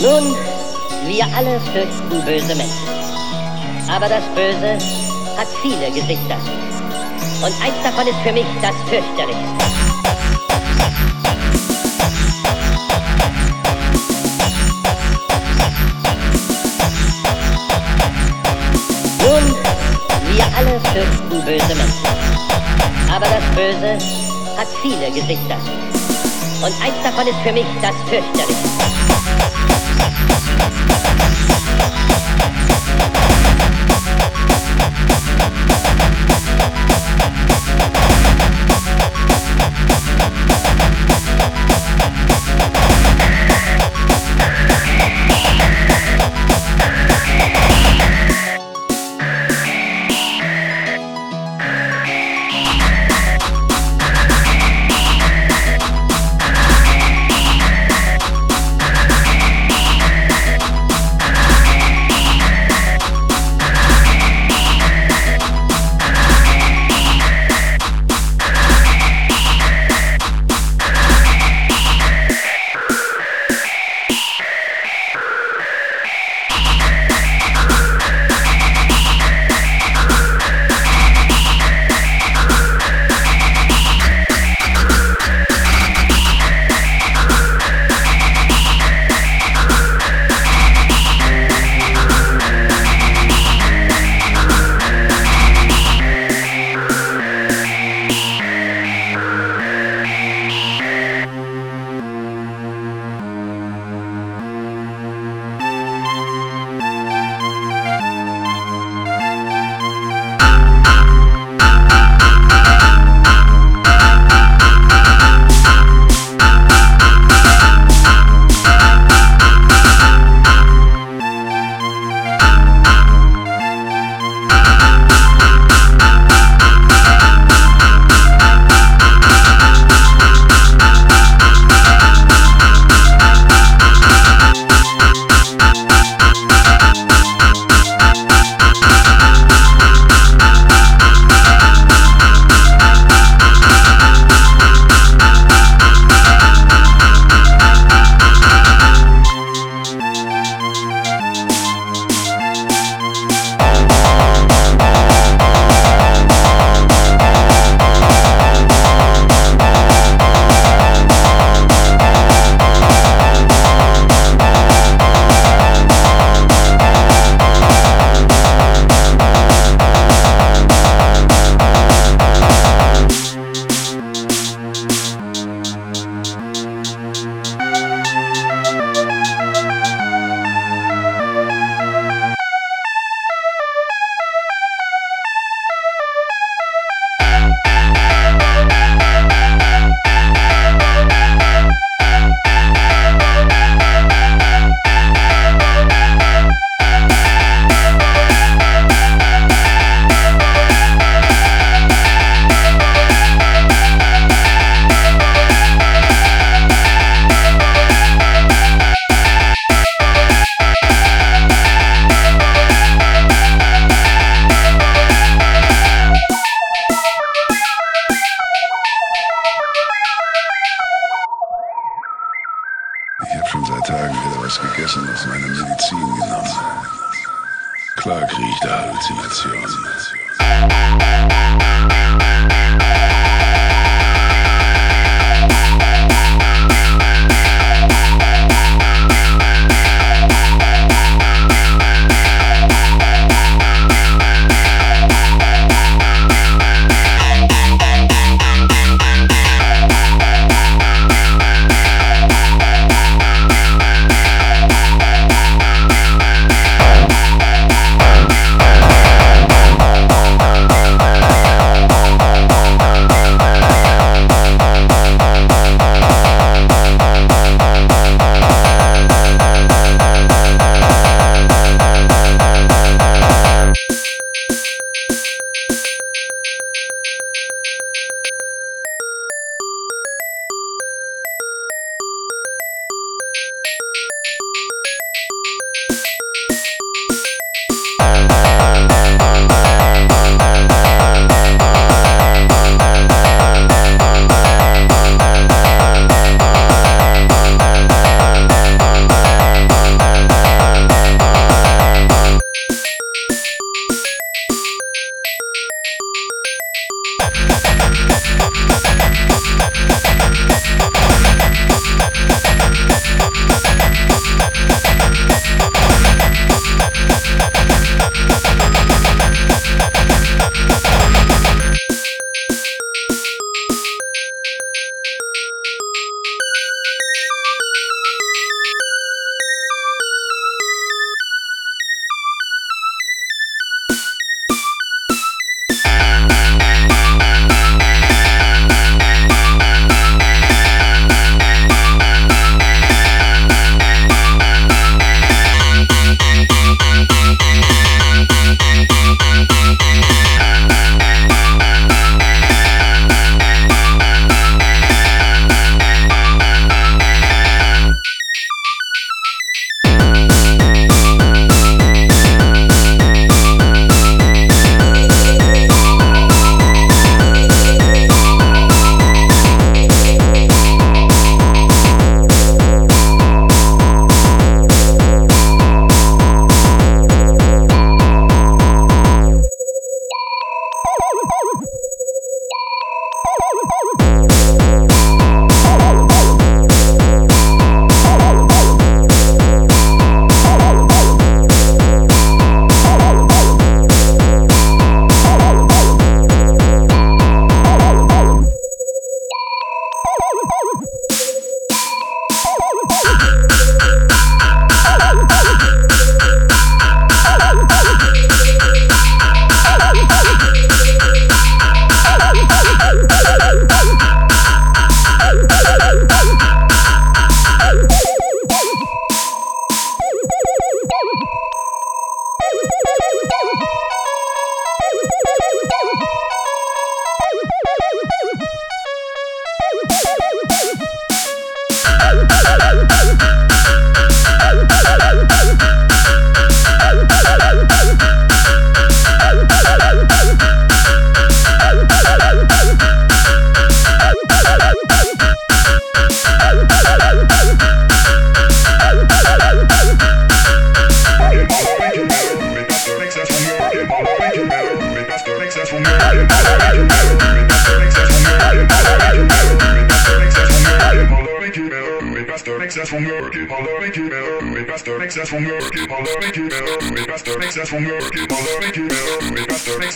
Nun, wir alle fürchten böse Menschen. Aber das Böse hat viele Gesichter. Und eins davon ist für mich das fürchterlichste. Böse hat viele Gesichter. Und eins davon ist für mich das fürchterlichste.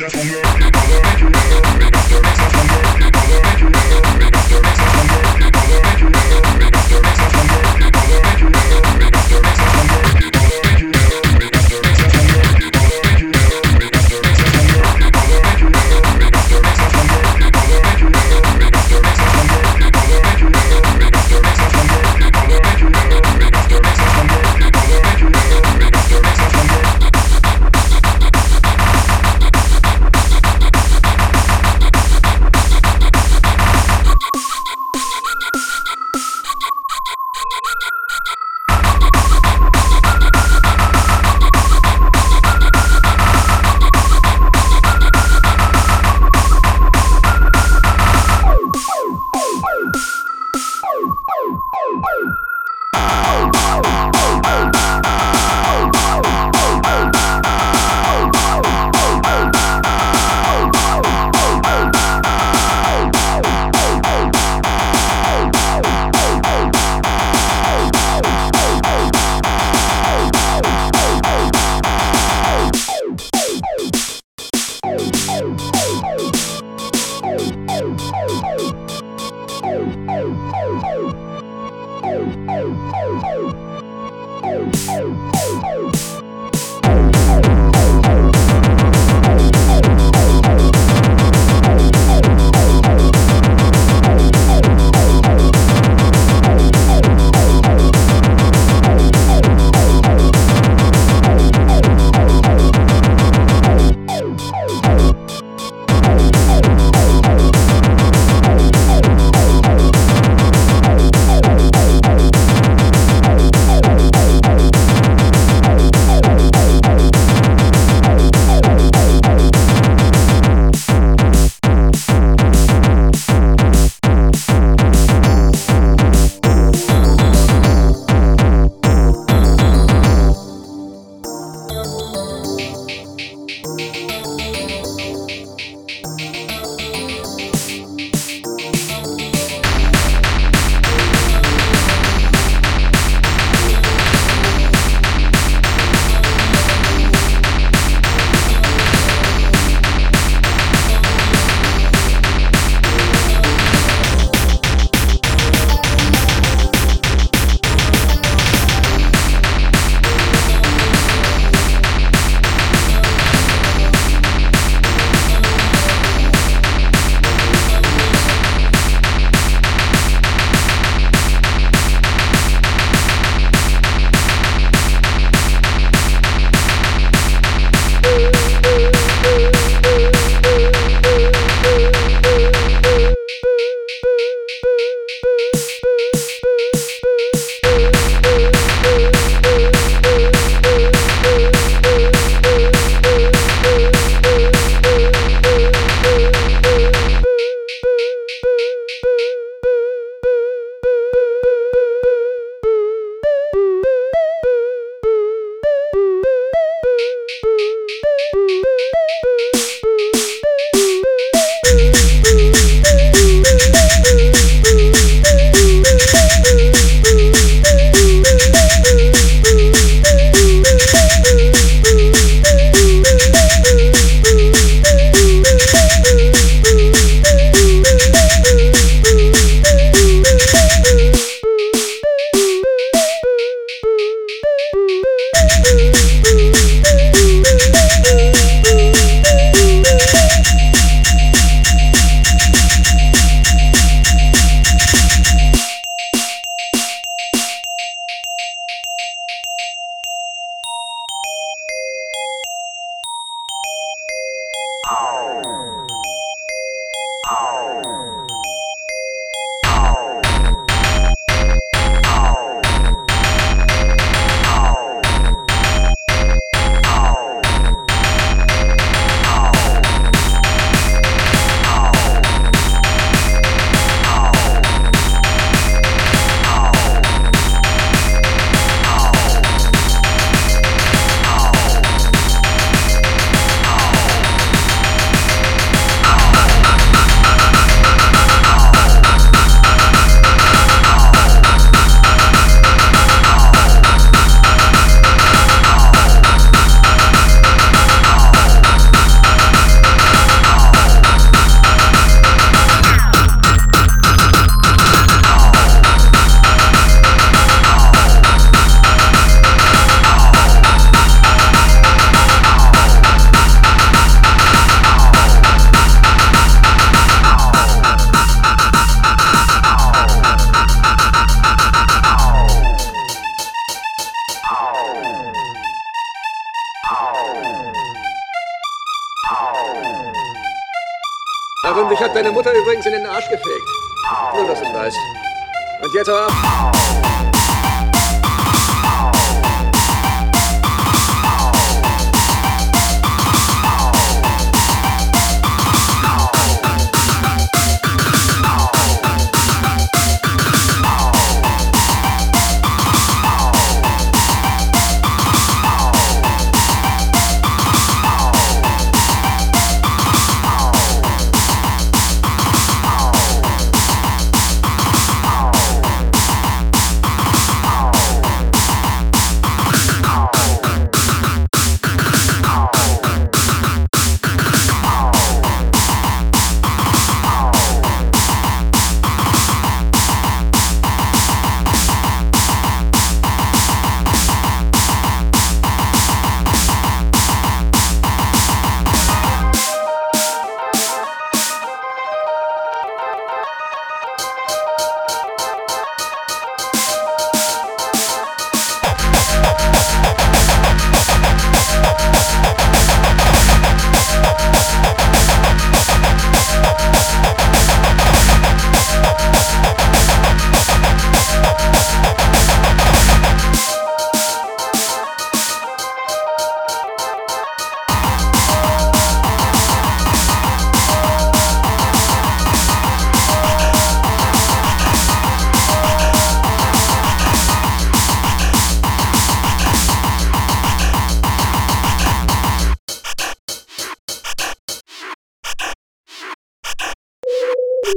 just hunger. Deine Mutter übrigens in den Arsch gefegt. Nur, dass du weißt. Und jetzt hau ab.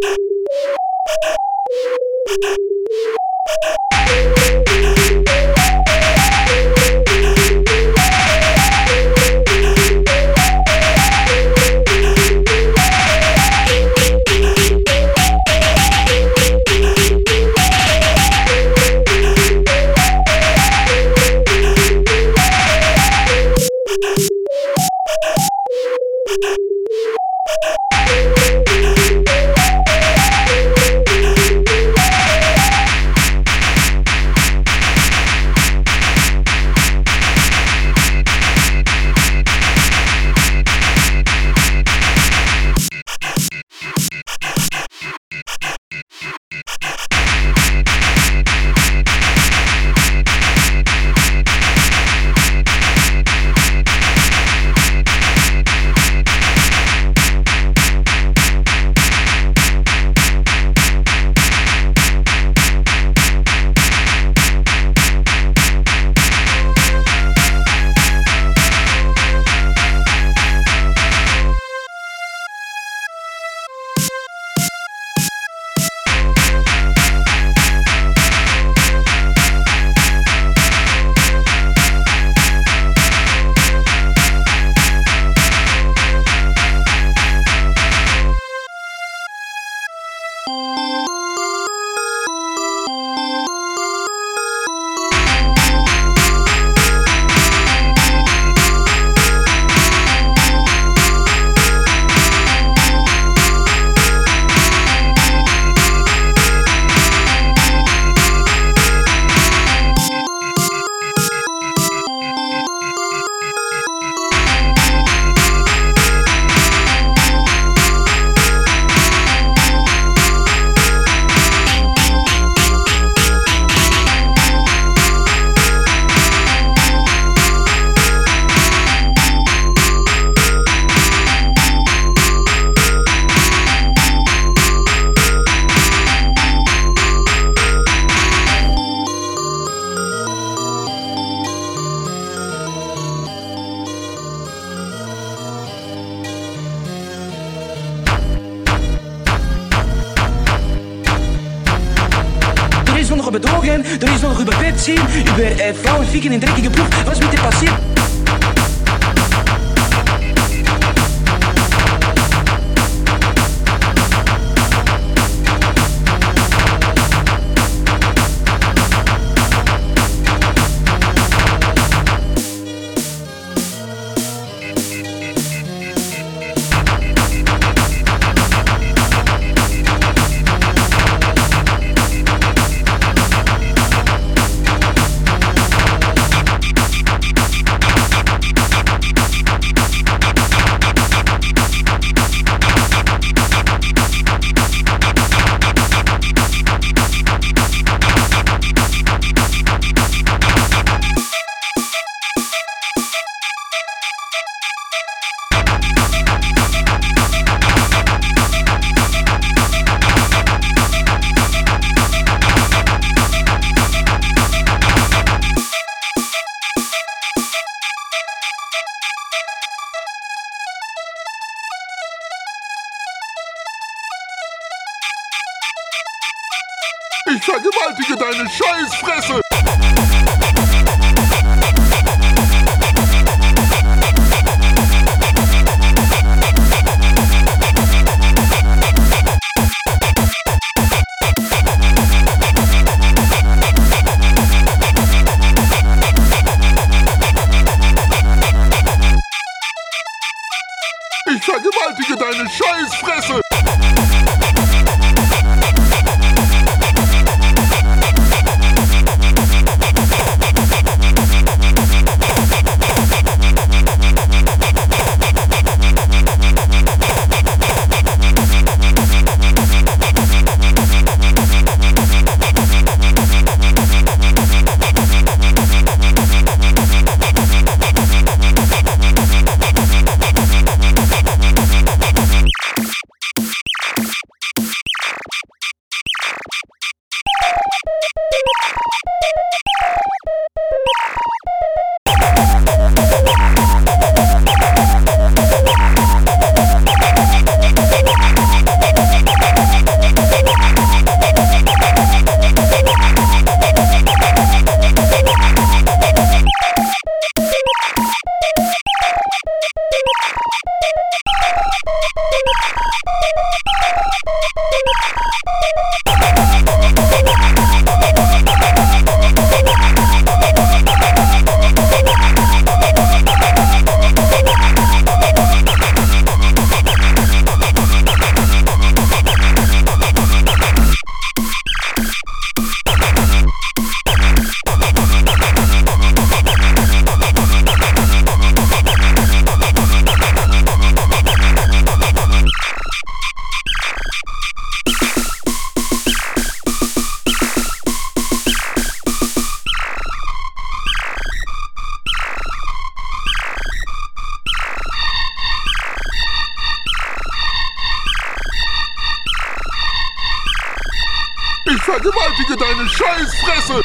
Thank you. fique nem Drake e Plum. Deine Scheißfresse!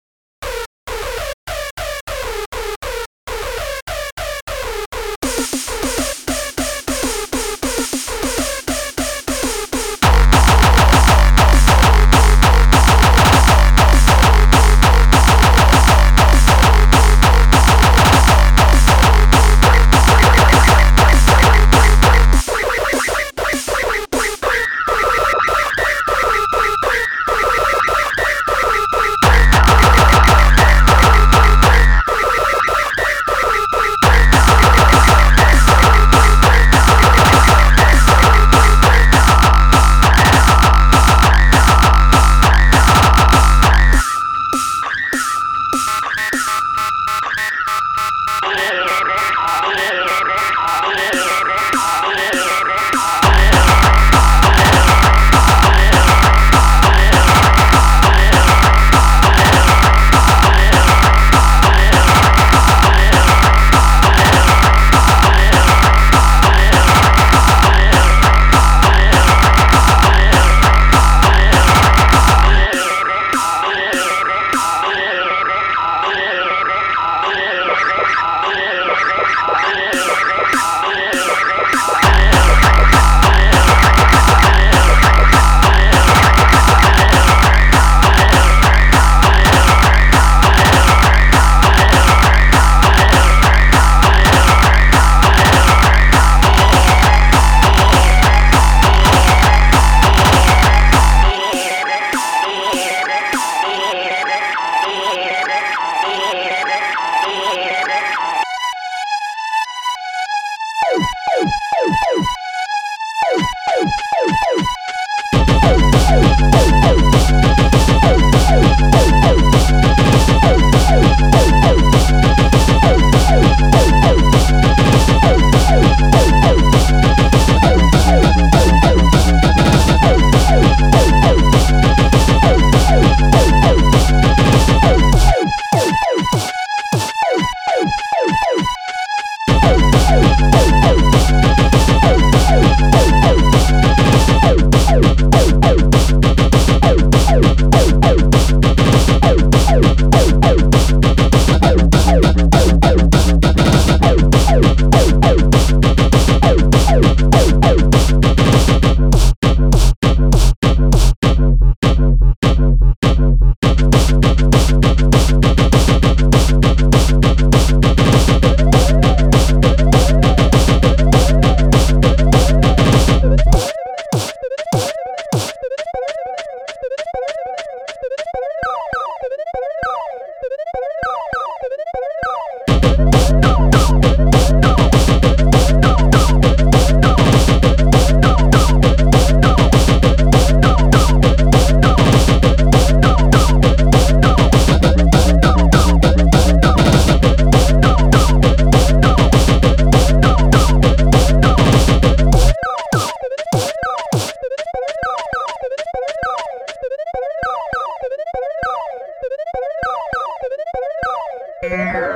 Yeah.